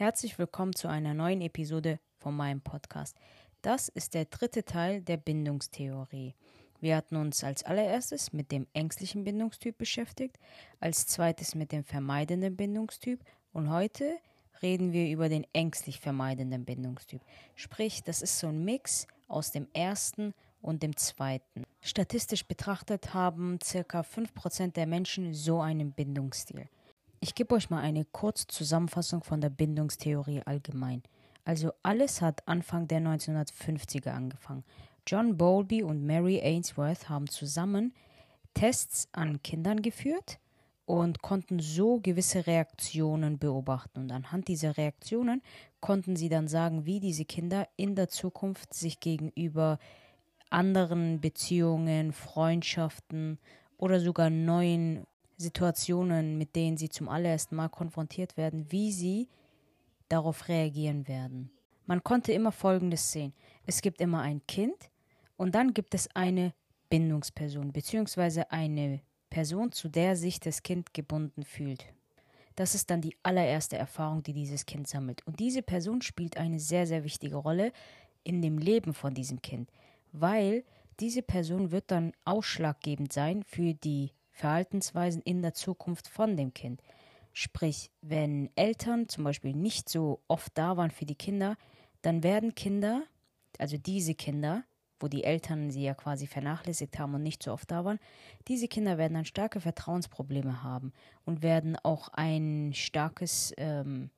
Herzlich willkommen zu einer neuen Episode von meinem Podcast. Das ist der dritte Teil der Bindungstheorie. Wir hatten uns als allererstes mit dem ängstlichen Bindungstyp beschäftigt, als zweites mit dem vermeidenden Bindungstyp und heute reden wir über den ängstlich vermeidenden Bindungstyp. Sprich, das ist so ein Mix aus dem ersten und dem zweiten. Statistisch betrachtet haben ca. 5% der Menschen so einen Bindungsstil. Ich gebe euch mal eine kurze Zusammenfassung von der Bindungstheorie allgemein. Also alles hat Anfang der 1950er angefangen. John Bowlby und Mary Ainsworth haben zusammen Tests an Kindern geführt und konnten so gewisse Reaktionen beobachten. Und anhand dieser Reaktionen konnten sie dann sagen, wie diese Kinder in der Zukunft sich gegenüber anderen Beziehungen, Freundschaften oder sogar neuen Situationen, mit denen sie zum allerersten Mal konfrontiert werden, wie sie darauf reagieren werden. Man konnte immer Folgendes sehen. Es gibt immer ein Kind und dann gibt es eine Bindungsperson beziehungsweise eine Person, zu der sich das Kind gebunden fühlt. Das ist dann die allererste Erfahrung, die dieses Kind sammelt. Und diese Person spielt eine sehr, sehr wichtige Rolle in dem Leben von diesem Kind, weil diese Person wird dann ausschlaggebend sein für die Verhaltensweisen in der Zukunft von dem Kind. Sprich, wenn Eltern zum Beispiel nicht so oft da waren für die Kinder, dann werden Kinder, also diese Kinder, wo die Eltern sie ja quasi vernachlässigt haben und nicht so oft da waren, diese Kinder werden dann starke Vertrauensprobleme haben und werden auch ein starkes ähm,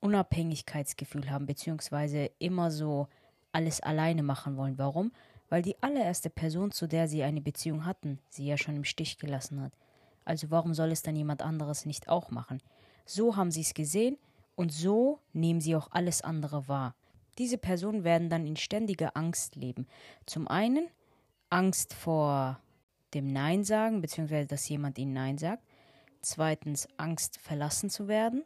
Unabhängigkeitsgefühl haben, beziehungsweise immer so alles alleine machen wollen. Warum? Weil die allererste Person, zu der sie eine Beziehung hatten, sie ja schon im Stich gelassen hat. Also warum soll es dann jemand anderes nicht auch machen? So haben sie es gesehen und so nehmen sie auch alles andere wahr. Diese Personen werden dann in ständiger Angst leben. Zum einen Angst vor dem Nein sagen, beziehungsweise dass jemand ihnen Nein sagt. Zweitens Angst verlassen zu werden.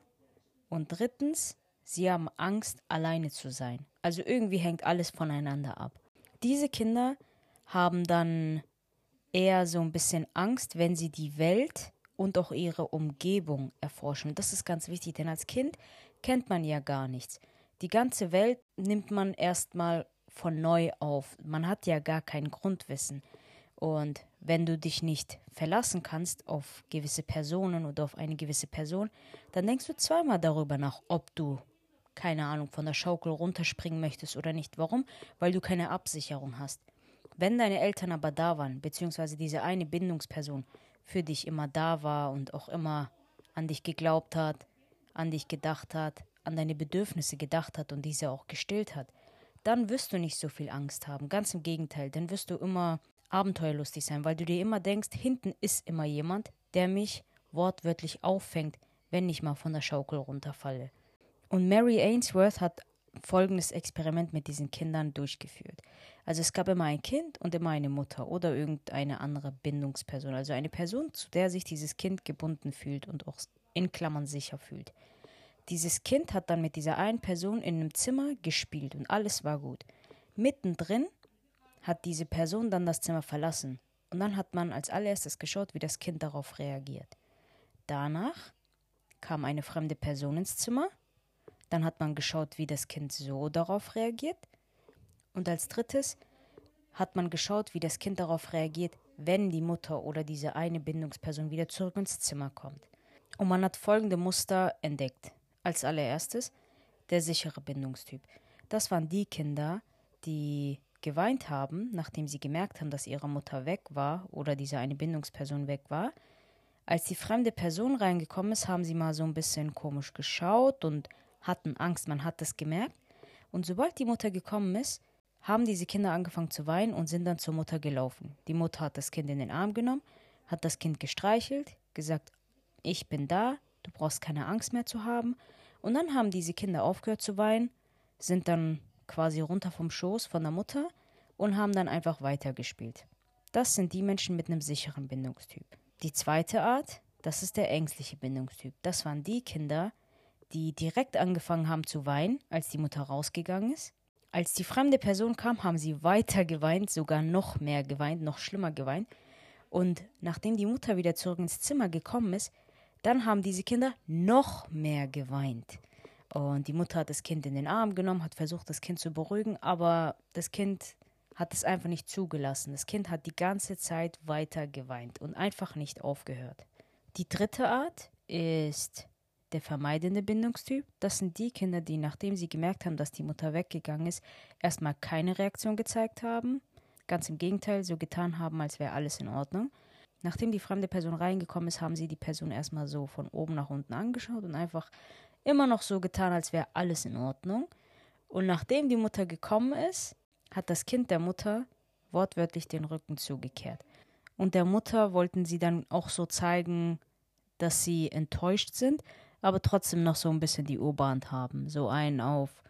Und drittens, sie haben Angst, alleine zu sein. Also irgendwie hängt alles voneinander ab. Diese Kinder haben dann eher so ein bisschen Angst, wenn sie die Welt und auch ihre Umgebung erforschen. Das ist ganz wichtig, denn als Kind kennt man ja gar nichts. Die ganze Welt nimmt man erstmal von neu auf. Man hat ja gar kein Grundwissen. Und wenn du dich nicht verlassen kannst auf gewisse Personen oder auf eine gewisse Person, dann denkst du zweimal darüber nach, ob du, keine Ahnung, von der Schaukel runterspringen möchtest oder nicht. Warum? Weil du keine Absicherung hast. Wenn deine Eltern aber da waren, beziehungsweise diese eine Bindungsperson für dich immer da war und auch immer an dich geglaubt hat, an dich gedacht hat, an deine Bedürfnisse gedacht hat und diese auch gestillt hat, dann wirst du nicht so viel Angst haben. Ganz im Gegenteil, dann wirst du immer abenteuerlustig sein, weil du dir immer denkst, hinten ist immer jemand, der mich wortwörtlich auffängt, wenn ich mal von der Schaukel runterfalle. Und Mary Ainsworth hat folgendes Experiment mit diesen Kindern durchgeführt. Also es gab immer ein Kind und immer eine Mutter oder irgendeine andere Bindungsperson, also eine Person, zu der sich dieses Kind gebunden fühlt und auch in Klammern sicher fühlt. Dieses Kind hat dann mit dieser einen Person in einem Zimmer gespielt und alles war gut. Mittendrin hat diese Person dann das Zimmer verlassen und dann hat man als allererstes geschaut, wie das Kind darauf reagiert. Danach kam eine fremde Person ins Zimmer, dann hat man geschaut, wie das Kind so darauf reagiert und als drittes hat man geschaut, wie das Kind darauf reagiert, wenn die Mutter oder diese eine Bindungsperson wieder zurück ins Zimmer kommt. Und man hat folgende Muster entdeckt. Als allererstes der sichere Bindungstyp. Das waren die Kinder, die geweint haben, nachdem sie gemerkt haben, dass ihre Mutter weg war oder diese eine Bindungsperson weg war. Als die fremde Person reingekommen ist, haben sie mal so ein bisschen komisch geschaut und hatten Angst, man hat das gemerkt. Und sobald die Mutter gekommen ist, haben diese Kinder angefangen zu weinen und sind dann zur Mutter gelaufen. Die Mutter hat das Kind in den Arm genommen, hat das Kind gestreichelt, gesagt, ich bin da, du brauchst keine Angst mehr zu haben. Und dann haben diese Kinder aufgehört zu weinen, sind dann quasi runter vom Schoß von der Mutter und haben dann einfach weitergespielt. Das sind die Menschen mit einem sicheren Bindungstyp. Die zweite Art, das ist der ängstliche Bindungstyp. Das waren die Kinder, die direkt angefangen haben zu weinen, als die Mutter rausgegangen ist. Als die fremde Person kam, haben sie weiter geweint, sogar noch mehr geweint, noch schlimmer geweint. Und nachdem die Mutter wieder zurück ins Zimmer gekommen ist, dann haben diese Kinder noch mehr geweint. Und die Mutter hat das Kind in den Arm genommen, hat versucht, das Kind zu beruhigen, aber das Kind hat es einfach nicht zugelassen. Das Kind hat die ganze Zeit weiter geweint und einfach nicht aufgehört. Die dritte Art ist der vermeidende Bindungstyp. Das sind die Kinder, die, nachdem sie gemerkt haben, dass die Mutter weggegangen ist, erstmal keine Reaktion gezeigt haben. Ganz im Gegenteil, so getan haben, als wäre alles in Ordnung. Nachdem die fremde Person reingekommen ist, haben sie die Person erstmal so von oben nach unten angeschaut und einfach immer noch so getan, als wäre alles in Ordnung. Und nachdem die Mutter gekommen ist, hat das Kind der Mutter wortwörtlich den Rücken zugekehrt. Und der Mutter wollten sie dann auch so zeigen, dass sie enttäuscht sind, aber trotzdem noch so ein bisschen die Oberhand haben. So einen auf,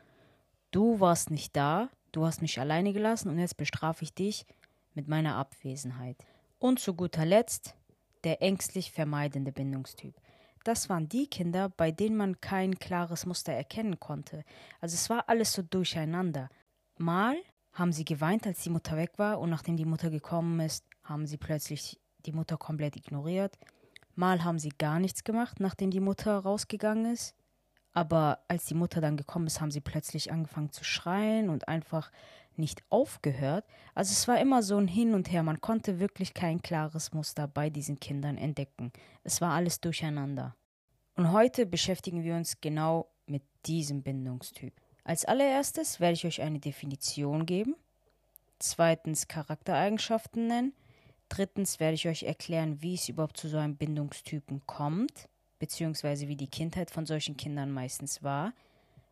du warst nicht da, du hast mich alleine gelassen und jetzt bestrafe ich dich mit meiner Abwesenheit. Und zu guter Letzt der ängstlich vermeidende Bindungstyp. Das waren die Kinder, bei denen man kein klares Muster erkennen konnte. Also es war alles so durcheinander. Mal haben sie geweint, als die Mutter weg war, und nachdem die Mutter gekommen ist, haben sie plötzlich die Mutter komplett ignoriert. Mal haben sie gar nichts gemacht, nachdem die Mutter rausgegangen ist. Aber als die Mutter dann gekommen ist, haben sie plötzlich angefangen zu schreien und einfach nicht aufgehört. Also es war immer so ein Hin und Her. Man konnte wirklich kein klares Muster bei diesen Kindern entdecken. Es war alles durcheinander. Und heute beschäftigen wir uns genau mit diesem Bindungstyp. Als allererstes werde ich euch eine Definition geben, zweitens Charaktereigenschaften nennen, drittens werde ich euch erklären, wie es überhaupt zu so einem Bindungstypen kommt, beziehungsweise wie die Kindheit von solchen Kindern meistens war,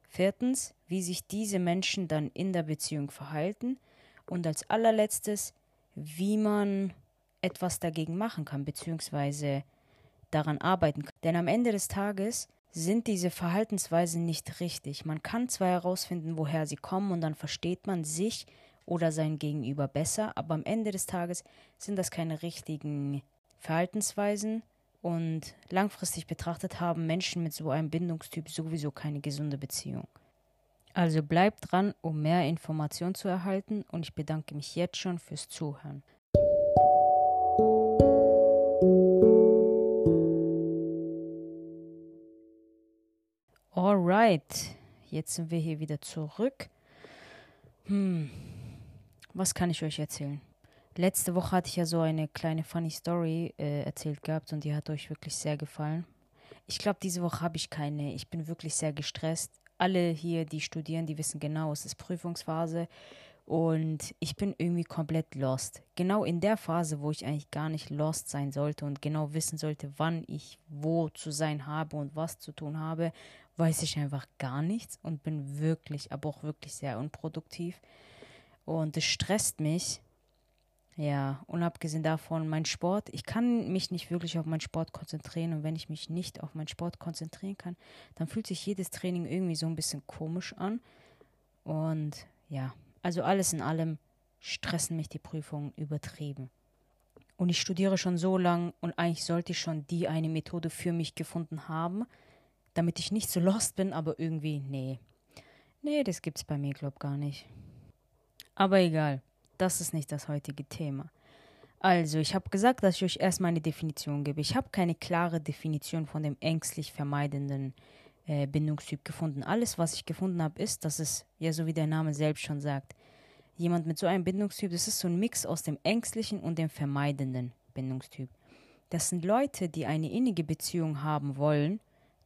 viertens, wie sich diese Menschen dann in der Beziehung verhalten und als allerletztes, wie man etwas dagegen machen kann, beziehungsweise daran arbeiten kann. Denn am Ende des Tages sind diese Verhaltensweisen nicht richtig. Man kann zwar herausfinden, woher sie kommen und dann versteht man sich oder sein Gegenüber besser, aber am Ende des Tages sind das keine richtigen Verhaltensweisen und langfristig betrachtet haben Menschen mit so einem Bindungstyp sowieso keine gesunde Beziehung. Also bleibt dran, um mehr Informationen zu erhalten und ich bedanke mich jetzt schon fürs Zuhören. Alright, jetzt sind wir hier wieder zurück. Hm, was kann ich euch erzählen? Letzte Woche hatte ich ja so eine kleine funny Story äh, erzählt gehabt und die hat euch wirklich sehr gefallen. Ich glaube, diese Woche habe ich keine. Ich bin wirklich sehr gestresst. Alle hier, die studieren, die wissen genau, es ist Prüfungsphase und ich bin irgendwie komplett lost. Genau in der Phase, wo ich eigentlich gar nicht lost sein sollte und genau wissen sollte, wann ich wo zu sein habe und was zu tun habe, weiß ich einfach gar nichts und bin wirklich, aber auch wirklich sehr unproduktiv. Und es stresst mich. Ja, und abgesehen davon, mein Sport, ich kann mich nicht wirklich auf meinen Sport konzentrieren. Und wenn ich mich nicht auf meinen Sport konzentrieren kann, dann fühlt sich jedes Training irgendwie so ein bisschen komisch an. Und ja, also alles in allem stressen mich die Prüfungen übertrieben. Und ich studiere schon so lang und eigentlich sollte ich schon die eine Methode für mich gefunden haben damit ich nicht so lost bin, aber irgendwie, nee. Nee, das gibt's bei mir, glaub gar nicht. Aber egal, das ist nicht das heutige Thema. Also, ich habe gesagt, dass ich euch erstmal eine Definition gebe. Ich habe keine klare Definition von dem ängstlich vermeidenden äh, Bindungstyp gefunden. Alles, was ich gefunden habe, ist, dass es, ja, so wie der Name selbst schon sagt, jemand mit so einem Bindungstyp, das ist so ein Mix aus dem ängstlichen und dem vermeidenden Bindungstyp. Das sind Leute, die eine innige Beziehung haben wollen,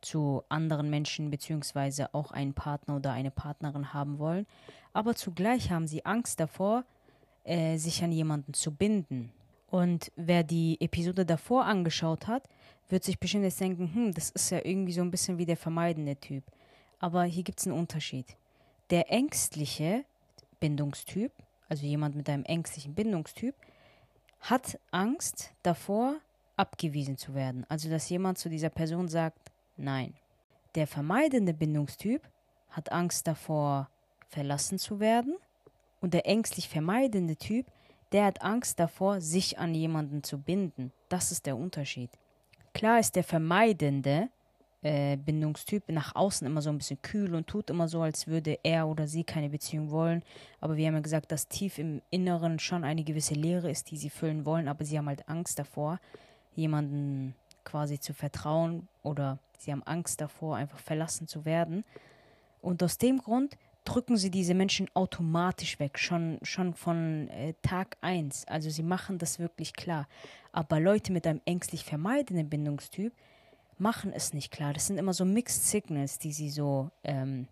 zu anderen Menschen beziehungsweise auch einen Partner oder eine Partnerin haben wollen, aber zugleich haben sie Angst davor, äh, sich an jemanden zu binden. Und wer die Episode davor angeschaut hat, wird sich bestimmt jetzt denken, hm, das ist ja irgendwie so ein bisschen wie der vermeidende Typ. Aber hier gibt es einen Unterschied. Der ängstliche Bindungstyp, also jemand mit einem ängstlichen Bindungstyp, hat Angst davor, abgewiesen zu werden. Also dass jemand zu dieser Person sagt, Nein. Der vermeidende Bindungstyp hat Angst davor, verlassen zu werden. Und der ängstlich vermeidende Typ, der hat Angst davor, sich an jemanden zu binden. Das ist der Unterschied. Klar ist der vermeidende äh, Bindungstyp nach außen immer so ein bisschen kühl und tut immer so, als würde er oder sie keine Beziehung wollen. Aber wir haben ja gesagt, dass tief im Inneren schon eine gewisse Leere ist, die sie füllen wollen, aber sie haben halt Angst davor, jemanden quasi zu vertrauen oder sie haben Angst davor, einfach verlassen zu werden. Und aus dem Grund drücken sie diese Menschen automatisch weg, schon, schon von äh, Tag 1. Also sie machen das wirklich klar. Aber Leute mit einem ängstlich vermeidenden Bindungstyp machen es nicht klar. Das sind immer so Mixed Signals, die sie so ähm,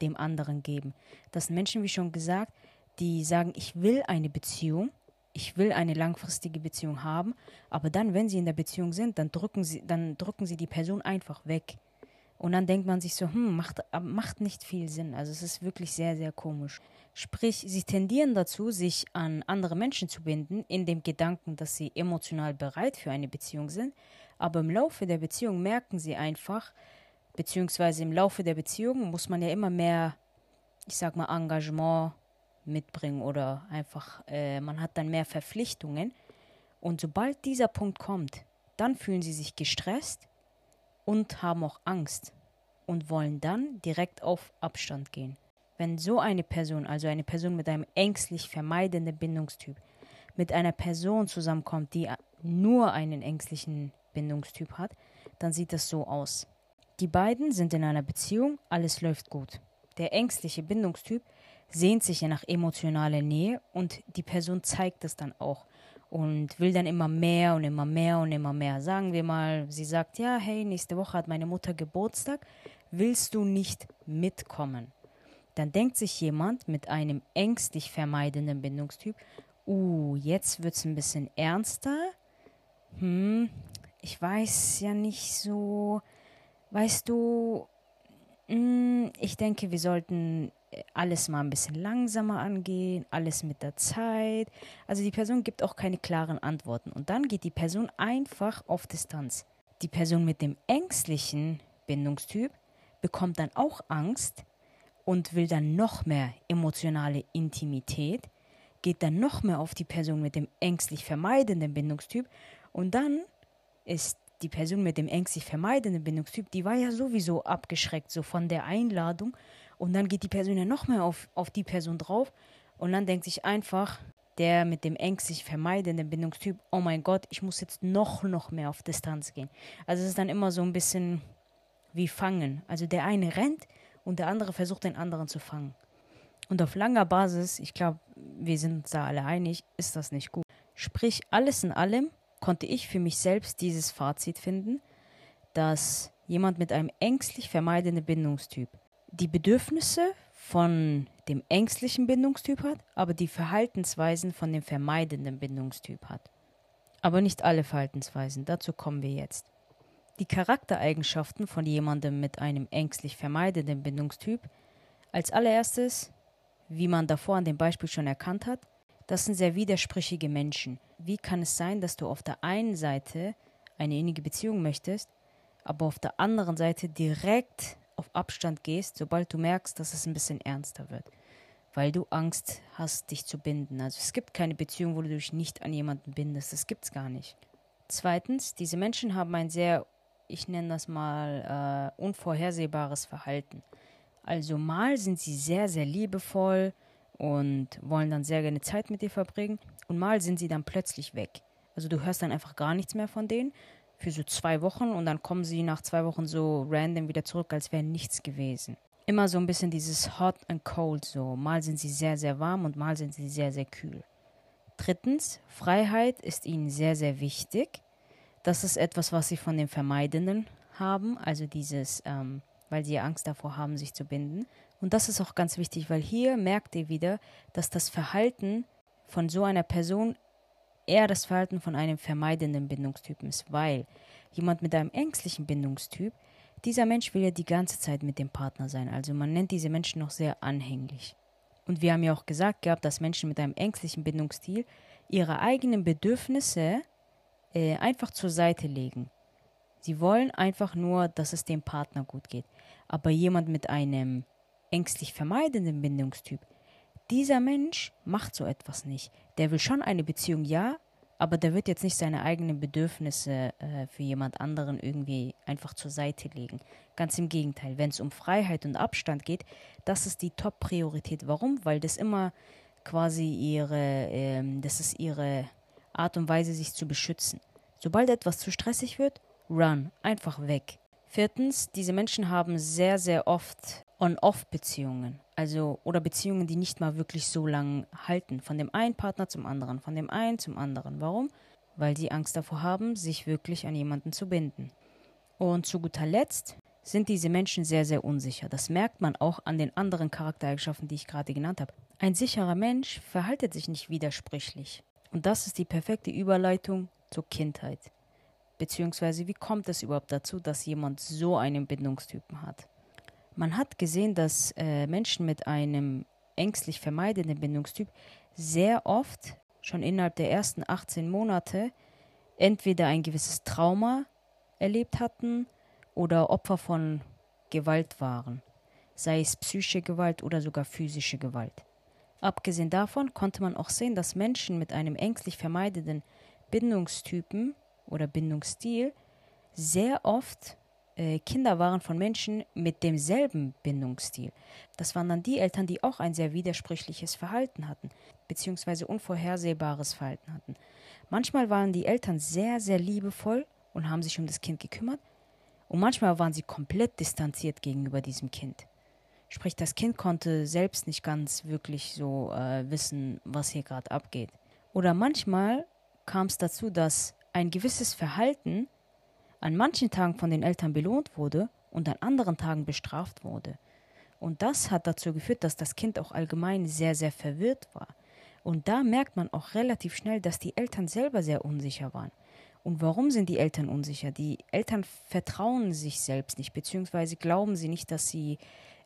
dem anderen geben. Das sind Menschen, wie schon gesagt, die sagen, ich will eine Beziehung, ich will eine langfristige Beziehung haben, aber dann, wenn sie in der Beziehung sind, dann drücken sie, dann drücken sie die Person einfach weg. Und dann denkt man sich so, hm, macht, macht nicht viel Sinn. Also es ist wirklich sehr, sehr komisch. Sprich, sie tendieren dazu, sich an andere Menschen zu binden, in dem Gedanken, dass sie emotional bereit für eine Beziehung sind. Aber im Laufe der Beziehung merken sie einfach, beziehungsweise im Laufe der Beziehung muss man ja immer mehr, ich sag mal, Engagement mitbringen oder einfach, äh, man hat dann mehr Verpflichtungen. Und sobald dieser Punkt kommt, dann fühlen sie sich gestresst und haben auch Angst und wollen dann direkt auf Abstand gehen. Wenn so eine Person, also eine Person mit einem ängstlich vermeidenden Bindungstyp, mit einer Person zusammenkommt, die nur einen ängstlichen Bindungstyp hat, dann sieht das so aus. Die beiden sind in einer Beziehung, alles läuft gut. Der ängstliche Bindungstyp sehnt sich ja nach emotionaler Nähe und die Person zeigt es dann auch und will dann immer mehr und immer mehr und immer mehr. Sagen wir mal, sie sagt, ja, hey, nächste Woche hat meine Mutter Geburtstag, willst du nicht mitkommen? Dann denkt sich jemand mit einem ängstlich vermeidenden Bindungstyp, uh, jetzt wird es ein bisschen ernster. Hm, ich weiß ja nicht so, weißt du, hm, ich denke, wir sollten alles mal ein bisschen langsamer angehen, alles mit der Zeit. Also die Person gibt auch keine klaren Antworten. Und dann geht die Person einfach auf Distanz. Die Person mit dem ängstlichen Bindungstyp bekommt dann auch Angst und will dann noch mehr emotionale Intimität, geht dann noch mehr auf die Person mit dem ängstlich vermeidenden Bindungstyp und dann ist die Person mit dem ängstlich vermeidenden Bindungstyp, die war ja sowieso abgeschreckt so von der Einladung und dann geht die Person ja noch mehr auf, auf die Person drauf. Und dann denkt sich einfach der mit dem ängstlich vermeidenden Bindungstyp, oh mein Gott, ich muss jetzt noch, noch mehr auf Distanz gehen. Also es ist dann immer so ein bisschen wie fangen. Also der eine rennt und der andere versucht den anderen zu fangen. Und auf langer Basis, ich glaube, wir sind uns da alle einig, ist das nicht gut. Sprich, alles in allem konnte ich für mich selbst dieses Fazit finden, dass jemand mit einem ängstlich vermeidenden Bindungstyp die Bedürfnisse von dem ängstlichen Bindungstyp hat, aber die Verhaltensweisen von dem vermeidenden Bindungstyp hat. Aber nicht alle Verhaltensweisen, dazu kommen wir jetzt. Die Charaktereigenschaften von jemandem mit einem ängstlich vermeidenden Bindungstyp, als allererstes, wie man davor an dem Beispiel schon erkannt hat, das sind sehr widersprüchliche Menschen. Wie kann es sein, dass du auf der einen Seite eine innige Beziehung möchtest, aber auf der anderen Seite direkt auf Abstand gehst, sobald du merkst, dass es ein bisschen ernster wird. Weil du Angst hast, dich zu binden. Also es gibt keine Beziehung, wo du dich nicht an jemanden bindest. Das gibt es gar nicht. Zweitens, diese Menschen haben ein sehr, ich nenne das mal, äh, unvorhersehbares Verhalten. Also mal sind sie sehr, sehr liebevoll und wollen dann sehr gerne Zeit mit dir verbringen und mal sind sie dann plötzlich weg. Also du hörst dann einfach gar nichts mehr von denen für so zwei Wochen und dann kommen sie nach zwei Wochen so random wieder zurück, als wäre nichts gewesen. Immer so ein bisschen dieses Hot and Cold so. Mal sind sie sehr, sehr warm und mal sind sie sehr, sehr kühl. Drittens, Freiheit ist ihnen sehr, sehr wichtig. Das ist etwas, was sie von den Vermeidenden haben, also dieses, ähm, weil sie Angst davor haben, sich zu binden. Und das ist auch ganz wichtig, weil hier merkt ihr wieder, dass das Verhalten von so einer Person eher das Verhalten von einem vermeidenden Bindungstypen ist, weil jemand mit einem ängstlichen Bindungstyp, dieser Mensch will ja die ganze Zeit mit dem Partner sein. Also man nennt diese Menschen noch sehr anhänglich. Und wir haben ja auch gesagt gehabt, dass Menschen mit einem ängstlichen Bindungsstil ihre eigenen Bedürfnisse äh, einfach zur Seite legen. Sie wollen einfach nur, dass es dem Partner gut geht. Aber jemand mit einem ängstlich vermeidenden Bindungstyp, dieser Mensch macht so etwas nicht. Der will schon eine Beziehung, ja, aber der wird jetzt nicht seine eigenen Bedürfnisse äh, für jemand anderen irgendwie einfach zur Seite legen. Ganz im Gegenteil, wenn es um Freiheit und Abstand geht, das ist die Top-Priorität. Warum? Weil das immer quasi ihre, ähm, das ist ihre Art und Weise, sich zu beschützen. Sobald etwas zu stressig wird, run, einfach weg. Viertens, diese Menschen haben sehr, sehr oft On-Off-Beziehungen, also oder Beziehungen, die nicht mal wirklich so lang halten, von dem einen Partner zum anderen, von dem einen zum anderen. Warum? Weil sie Angst davor haben, sich wirklich an jemanden zu binden. Und zu guter Letzt sind diese Menschen sehr, sehr unsicher. Das merkt man auch an den anderen Charaktereigenschaften, die ich gerade genannt habe. Ein sicherer Mensch verhaltet sich nicht widersprüchlich. Und das ist die perfekte Überleitung zur Kindheit. Beziehungsweise, wie kommt es überhaupt dazu, dass jemand so einen Bindungstypen hat? Man hat gesehen, dass äh, Menschen mit einem ängstlich vermeidenden Bindungstyp sehr oft schon innerhalb der ersten 18 Monate entweder ein gewisses Trauma erlebt hatten oder Opfer von Gewalt waren, sei es psychische Gewalt oder sogar physische Gewalt. Abgesehen davon konnte man auch sehen, dass Menschen mit einem ängstlich vermeidenden Bindungstypen oder Bindungsstil sehr oft Kinder waren von Menschen mit demselben Bindungsstil. Das waren dann die Eltern, die auch ein sehr widersprüchliches Verhalten hatten, beziehungsweise unvorhersehbares Verhalten hatten. Manchmal waren die Eltern sehr, sehr liebevoll und haben sich um das Kind gekümmert, und manchmal waren sie komplett distanziert gegenüber diesem Kind. Sprich, das Kind konnte selbst nicht ganz wirklich so äh, wissen, was hier gerade abgeht. Oder manchmal kam es dazu, dass ein gewisses Verhalten an manchen Tagen von den Eltern belohnt wurde und an anderen Tagen bestraft wurde. Und das hat dazu geführt, dass das Kind auch allgemein sehr, sehr verwirrt war. Und da merkt man auch relativ schnell, dass die Eltern selber sehr unsicher waren. Und warum sind die Eltern unsicher? Die Eltern vertrauen sich selbst nicht, beziehungsweise glauben sie nicht, dass sie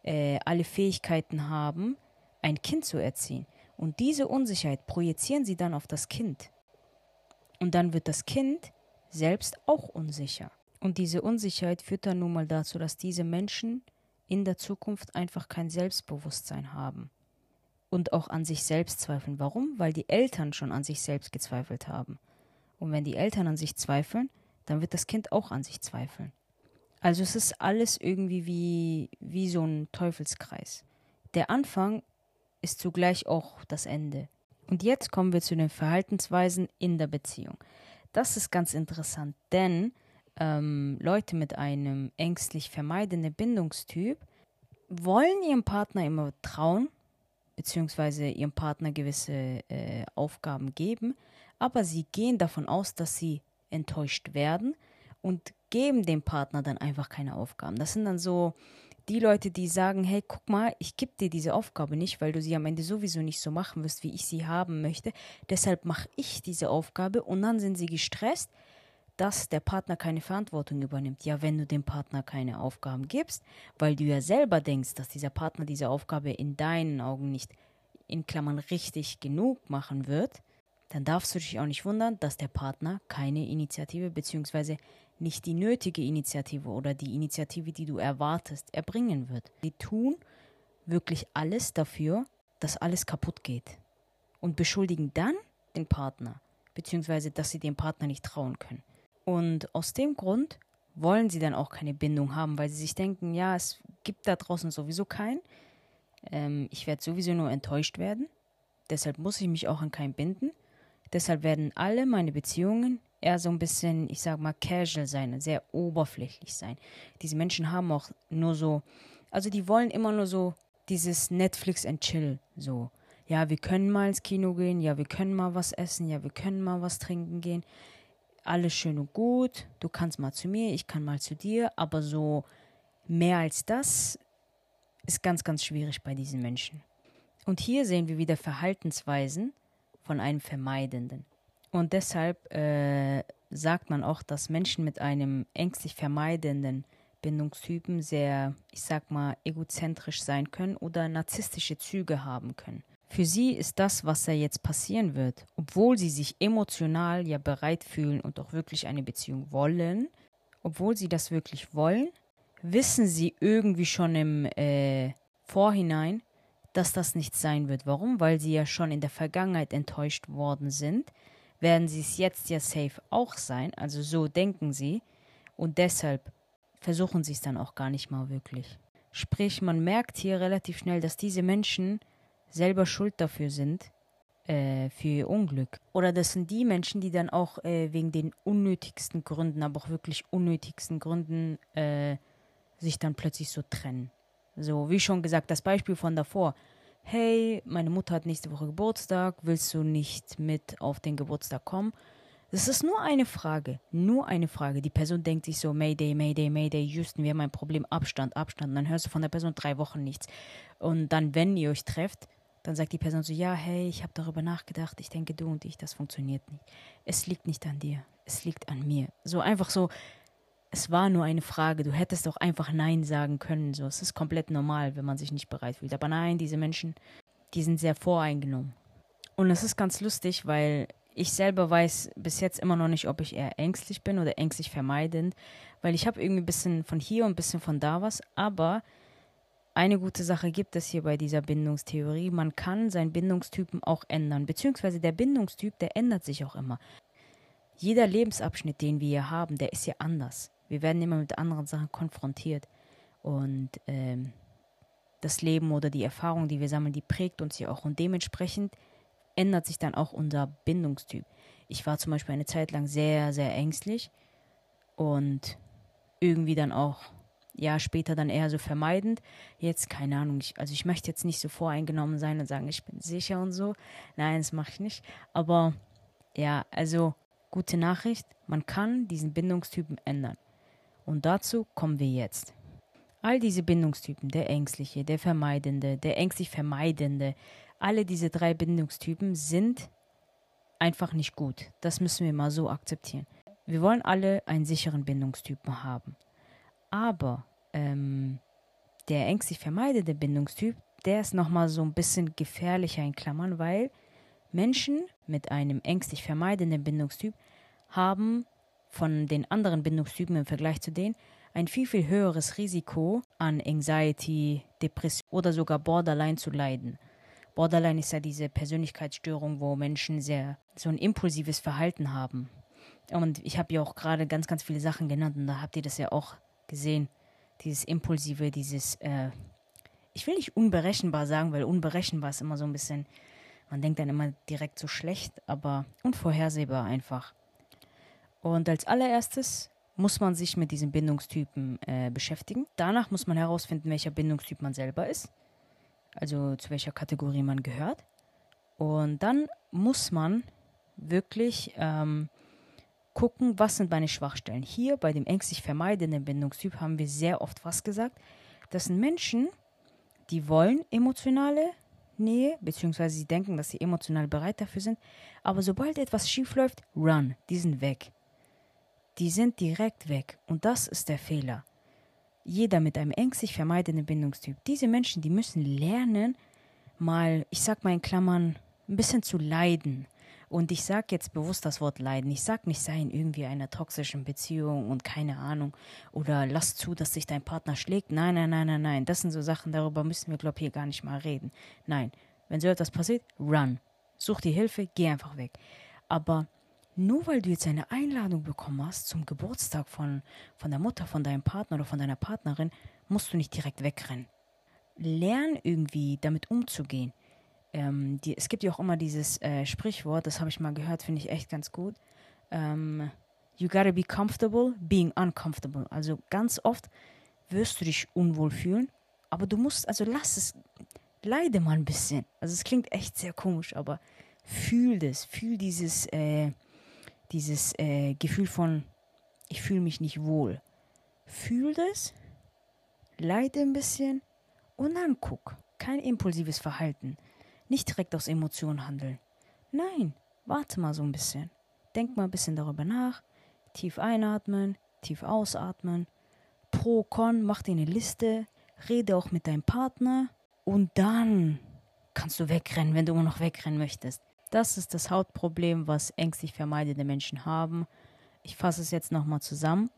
äh, alle Fähigkeiten haben, ein Kind zu erziehen. Und diese Unsicherheit projizieren sie dann auf das Kind. Und dann wird das Kind selbst auch unsicher. Und diese Unsicherheit führt dann nun mal dazu, dass diese Menschen in der Zukunft einfach kein Selbstbewusstsein haben. Und auch an sich selbst zweifeln. Warum? Weil die Eltern schon an sich selbst gezweifelt haben. Und wenn die Eltern an sich zweifeln, dann wird das Kind auch an sich zweifeln. Also es ist alles irgendwie wie, wie so ein Teufelskreis. Der Anfang ist zugleich auch das Ende. Und jetzt kommen wir zu den Verhaltensweisen in der Beziehung. Das ist ganz interessant, denn ähm, Leute mit einem ängstlich vermeidenden Bindungstyp wollen ihrem Partner immer trauen, beziehungsweise ihrem Partner gewisse äh, Aufgaben geben, aber sie gehen davon aus, dass sie enttäuscht werden und geben dem Partner dann einfach keine Aufgaben. Das sind dann so die Leute, die sagen, hey, guck mal, ich gebe dir diese Aufgabe nicht, weil du sie am Ende sowieso nicht so machen wirst, wie ich sie haben möchte. Deshalb mache ich diese Aufgabe und dann sind sie gestresst, dass der Partner keine Verantwortung übernimmt. Ja, wenn du dem Partner keine Aufgaben gibst, weil du ja selber denkst, dass dieser Partner diese Aufgabe in deinen Augen nicht in Klammern richtig genug machen wird, dann darfst du dich auch nicht wundern, dass der Partner keine Initiative bzw. nicht die nötige Initiative oder die Initiative, die du erwartest, erbringen wird. Die tun wirklich alles dafür, dass alles kaputt geht und beschuldigen dann den Partner bzw. dass sie dem Partner nicht trauen können. Und aus dem Grund wollen sie dann auch keine Bindung haben, weil sie sich denken, ja, es gibt da draußen sowieso keinen. Ähm, ich werde sowieso nur enttäuscht werden. Deshalb muss ich mich auch an keinen binden. Deshalb werden alle meine Beziehungen eher so ein bisschen, ich sag mal, casual sein, sehr oberflächlich sein. Diese Menschen haben auch nur so, also die wollen immer nur so dieses Netflix and Chill, so. Ja, wir können mal ins Kino gehen, ja, wir können mal was essen, ja, wir können mal was trinken gehen. Alles schön und gut, du kannst mal zu mir, ich kann mal zu dir, aber so mehr als das ist ganz, ganz schwierig bei diesen Menschen. Und hier sehen wir wieder Verhaltensweisen, von einem Vermeidenden. Und deshalb äh, sagt man auch, dass Menschen mit einem ängstlich vermeidenden Bindungstypen sehr, ich sag mal, egozentrisch sein können oder narzisstische Züge haben können. Für sie ist das, was da jetzt passieren wird, obwohl sie sich emotional ja bereit fühlen und auch wirklich eine Beziehung wollen, obwohl sie das wirklich wollen, wissen sie irgendwie schon im äh, Vorhinein, dass das nicht sein wird. Warum? Weil sie ja schon in der Vergangenheit enttäuscht worden sind, werden sie es jetzt ja safe auch sein. Also so denken sie. Und deshalb versuchen sie es dann auch gar nicht mal wirklich. Sprich, man merkt hier relativ schnell, dass diese Menschen selber schuld dafür sind, äh, für ihr Unglück. Oder das sind die Menschen, die dann auch äh, wegen den unnötigsten Gründen, aber auch wirklich unnötigsten Gründen, äh, sich dann plötzlich so trennen. So, wie schon gesagt, das Beispiel von davor. Hey, meine Mutter hat nächste Woche Geburtstag, willst du nicht mit auf den Geburtstag kommen? Das ist nur eine Frage, nur eine Frage. Die Person denkt sich so, Mayday, Mayday, Mayday, Houston, wir haben ein Problem, Abstand, Abstand. Und dann hörst du von der Person drei Wochen nichts. Und dann, wenn ihr euch trefft, dann sagt die Person so, ja, hey, ich habe darüber nachgedacht, ich denke, du und ich, das funktioniert nicht. Es liegt nicht an dir, es liegt an mir. So einfach so, es war nur eine Frage, du hättest doch einfach Nein sagen können. So, es ist komplett normal, wenn man sich nicht bereit fühlt. Aber nein, diese Menschen, die sind sehr voreingenommen. Und es ist ganz lustig, weil ich selber weiß bis jetzt immer noch nicht, ob ich eher ängstlich bin oder ängstlich vermeidend, weil ich habe irgendwie ein bisschen von hier und ein bisschen von da was, aber eine gute Sache gibt es hier bei dieser Bindungstheorie. Man kann seinen Bindungstypen auch ändern, beziehungsweise der Bindungstyp, der ändert sich auch immer. Jeder Lebensabschnitt, den wir hier haben, der ist ja anders. Wir werden immer mit anderen Sachen konfrontiert. Und ähm, das Leben oder die Erfahrung, die wir sammeln, die prägt uns ja auch. Und dementsprechend ändert sich dann auch unser Bindungstyp. Ich war zum Beispiel eine Zeit lang sehr, sehr ängstlich und irgendwie dann auch, ja, später dann eher so vermeidend. Jetzt, keine Ahnung, ich, also ich möchte jetzt nicht so voreingenommen sein und sagen, ich bin sicher und so. Nein, das mache ich nicht. Aber ja, also gute Nachricht, man kann diesen Bindungstypen ändern. Und dazu kommen wir jetzt. All diese Bindungstypen, der Ängstliche, der Vermeidende, der ängstlich Vermeidende, alle diese drei Bindungstypen sind einfach nicht gut. Das müssen wir mal so akzeptieren. Wir wollen alle einen sicheren Bindungstypen haben. Aber ähm, der ängstlich vermeidende Bindungstyp, der ist nochmal so ein bisschen gefährlicher in Klammern, weil Menschen mit einem ängstlich vermeidenden Bindungstyp haben von den anderen Bindungstypen im Vergleich zu denen ein viel, viel höheres Risiko an Anxiety, Depression oder sogar Borderline zu leiden. Borderline ist ja diese Persönlichkeitsstörung, wo Menschen sehr so ein impulsives Verhalten haben. Und ich habe ja auch gerade ganz, ganz viele Sachen genannt und da habt ihr das ja auch gesehen. Dieses Impulsive, dieses, äh, ich will nicht unberechenbar sagen, weil unberechenbar ist immer so ein bisschen, man denkt dann immer direkt so schlecht, aber unvorhersehbar einfach. Und als allererstes muss man sich mit diesen Bindungstypen äh, beschäftigen. Danach muss man herausfinden, welcher Bindungstyp man selber ist also zu welcher Kategorie man gehört. Und dann muss man wirklich ähm, gucken, was sind meine Schwachstellen. Hier bei dem ängstlich vermeidenden Bindungstyp haben wir sehr oft was gesagt. Das sind Menschen, die wollen emotionale Nähe, beziehungsweise sie denken, dass sie emotional bereit dafür sind. Aber sobald etwas schief läuft, run, die sind weg. Die sind direkt weg. Und das ist der Fehler jeder mit einem ängstlich vermeidenden Bindungstyp, diese Menschen, die müssen lernen, mal, ich sag mal in Klammern, ein bisschen zu leiden. Und ich sag jetzt bewusst das Wort leiden. Ich sag nicht, sei in irgendwie einer toxischen Beziehung und keine Ahnung. Oder lass zu, dass sich dein Partner schlägt. Nein, nein, nein, nein, nein. Das sind so Sachen, darüber müssen wir, glaube ich, hier gar nicht mal reden. Nein. Wenn so etwas passiert, run. Such die Hilfe, geh einfach weg. Aber nur weil du jetzt eine Einladung bekommen hast zum Geburtstag von, von der Mutter, von deinem Partner oder von deiner Partnerin, musst du nicht direkt wegrennen. Lern irgendwie damit umzugehen. Ähm, die, es gibt ja auch immer dieses äh, Sprichwort, das habe ich mal gehört, finde ich echt ganz gut. Ähm, you gotta be comfortable being uncomfortable. Also ganz oft wirst du dich unwohl fühlen, aber du musst, also lass es, leide mal ein bisschen. Also es klingt echt sehr komisch, aber fühl das, fühl dieses, äh, dieses äh, Gefühl von, ich fühle mich nicht wohl. Fühl das, leide ein bisschen und dann guck. Kein impulsives Verhalten. Nicht direkt aus Emotionen handeln. Nein, warte mal so ein bisschen. Denk mal ein bisschen darüber nach. Tief einatmen, tief ausatmen. Pro, Con, mach dir eine Liste. Rede auch mit deinem Partner. Und dann kannst du wegrennen, wenn du immer noch wegrennen möchtest. Das ist das Hauptproblem, was ängstlich vermeidende Menschen haben. Ich fasse es jetzt nochmal zusammen.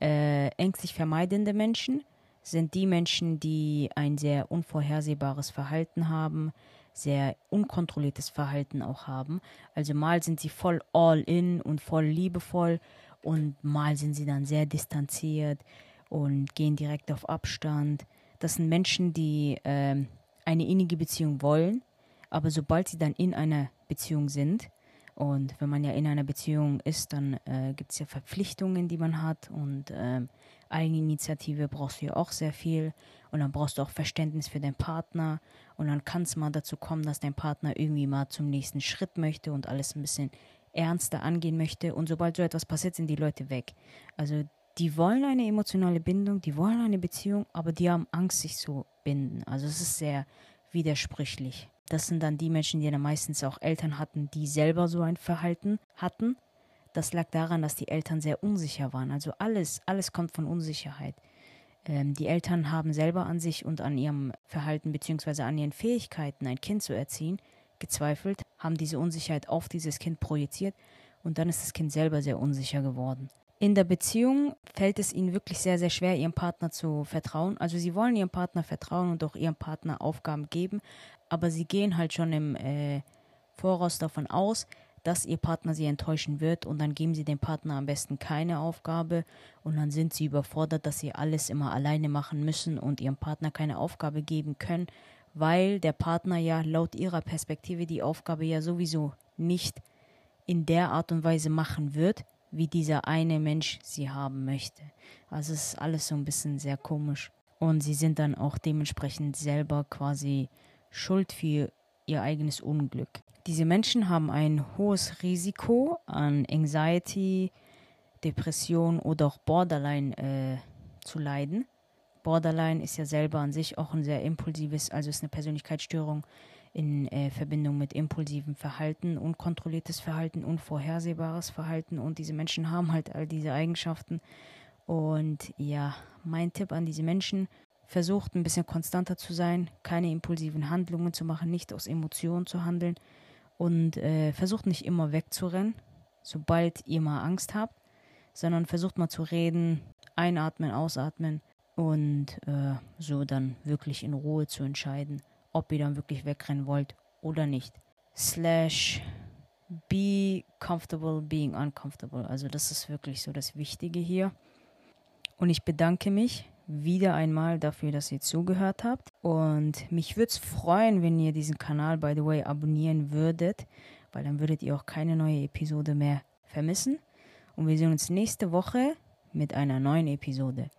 Äh, ängstlich vermeidende Menschen sind die Menschen, die ein sehr unvorhersehbares Verhalten haben, sehr unkontrolliertes Verhalten auch haben. Also mal sind sie voll all in und voll liebevoll und mal sind sie dann sehr distanziert und gehen direkt auf Abstand. Das sind Menschen, die äh, eine innige Beziehung wollen, aber sobald sie dann in einer Beziehung sind Und wenn man ja in einer Beziehung ist, dann äh, gibt es ja Verpflichtungen, die man hat. Und ähm, Eigeninitiative brauchst du ja auch sehr viel. Und dann brauchst du auch Verständnis für deinen Partner. Und dann kann es mal dazu kommen, dass dein Partner irgendwie mal zum nächsten Schritt möchte und alles ein bisschen ernster angehen möchte. Und sobald so etwas passiert, sind die Leute weg. Also die wollen eine emotionale Bindung, die wollen eine Beziehung, aber die haben Angst, sich zu binden. Also es ist sehr widersprüchlich. Das sind dann die Menschen, die dann meistens auch Eltern hatten, die selber so ein Verhalten hatten. Das lag daran, dass die Eltern sehr unsicher waren. Also alles, alles kommt von Unsicherheit. Ähm, die Eltern haben selber an sich und an ihrem Verhalten bzw. an ihren Fähigkeiten, ein Kind zu erziehen, gezweifelt, haben diese Unsicherheit auf dieses Kind projiziert und dann ist das Kind selber sehr unsicher geworden. In der Beziehung fällt es ihnen wirklich sehr, sehr schwer, ihrem Partner zu vertrauen. Also sie wollen ihrem Partner vertrauen und auch ihrem Partner Aufgaben geben, aber sie gehen halt schon im äh, Voraus davon aus, dass ihr Partner sie enttäuschen wird und dann geben sie dem Partner am besten keine Aufgabe und dann sind sie überfordert, dass sie alles immer alleine machen müssen und ihrem Partner keine Aufgabe geben können, weil der Partner ja laut ihrer Perspektive die Aufgabe ja sowieso nicht in der Art und Weise machen wird, wie dieser eine Mensch sie haben möchte. Also es ist alles so ein bisschen sehr komisch. Und sie sind dann auch dementsprechend selber quasi schuld für ihr eigenes Unglück. Diese Menschen haben ein hohes Risiko an Anxiety, Depression oder auch Borderline äh, zu leiden. Borderline ist ja selber an sich auch ein sehr impulsives, also ist eine Persönlichkeitsstörung in äh, Verbindung mit impulsivem Verhalten, unkontrolliertes Verhalten, unvorhersehbares Verhalten. Und diese Menschen haben halt all diese Eigenschaften. Und ja, mein Tipp an diese Menschen, versucht ein bisschen konstanter zu sein, keine impulsiven Handlungen zu machen, nicht aus Emotionen zu handeln. Und äh, versucht nicht immer wegzurennen, sobald ihr mal Angst habt, sondern versucht mal zu reden, einatmen, ausatmen und äh, so dann wirklich in Ruhe zu entscheiden, ob ihr dann wirklich wegrennen wollt oder nicht. Slash be comfortable being uncomfortable. Also das ist wirklich so das Wichtige hier. Und ich bedanke mich wieder einmal dafür, dass ihr zugehört habt. Und mich würde es freuen, wenn ihr diesen Kanal, by the way, abonnieren würdet, weil dann würdet ihr auch keine neue Episode mehr vermissen. Und wir sehen uns nächste Woche mit einer neuen Episode.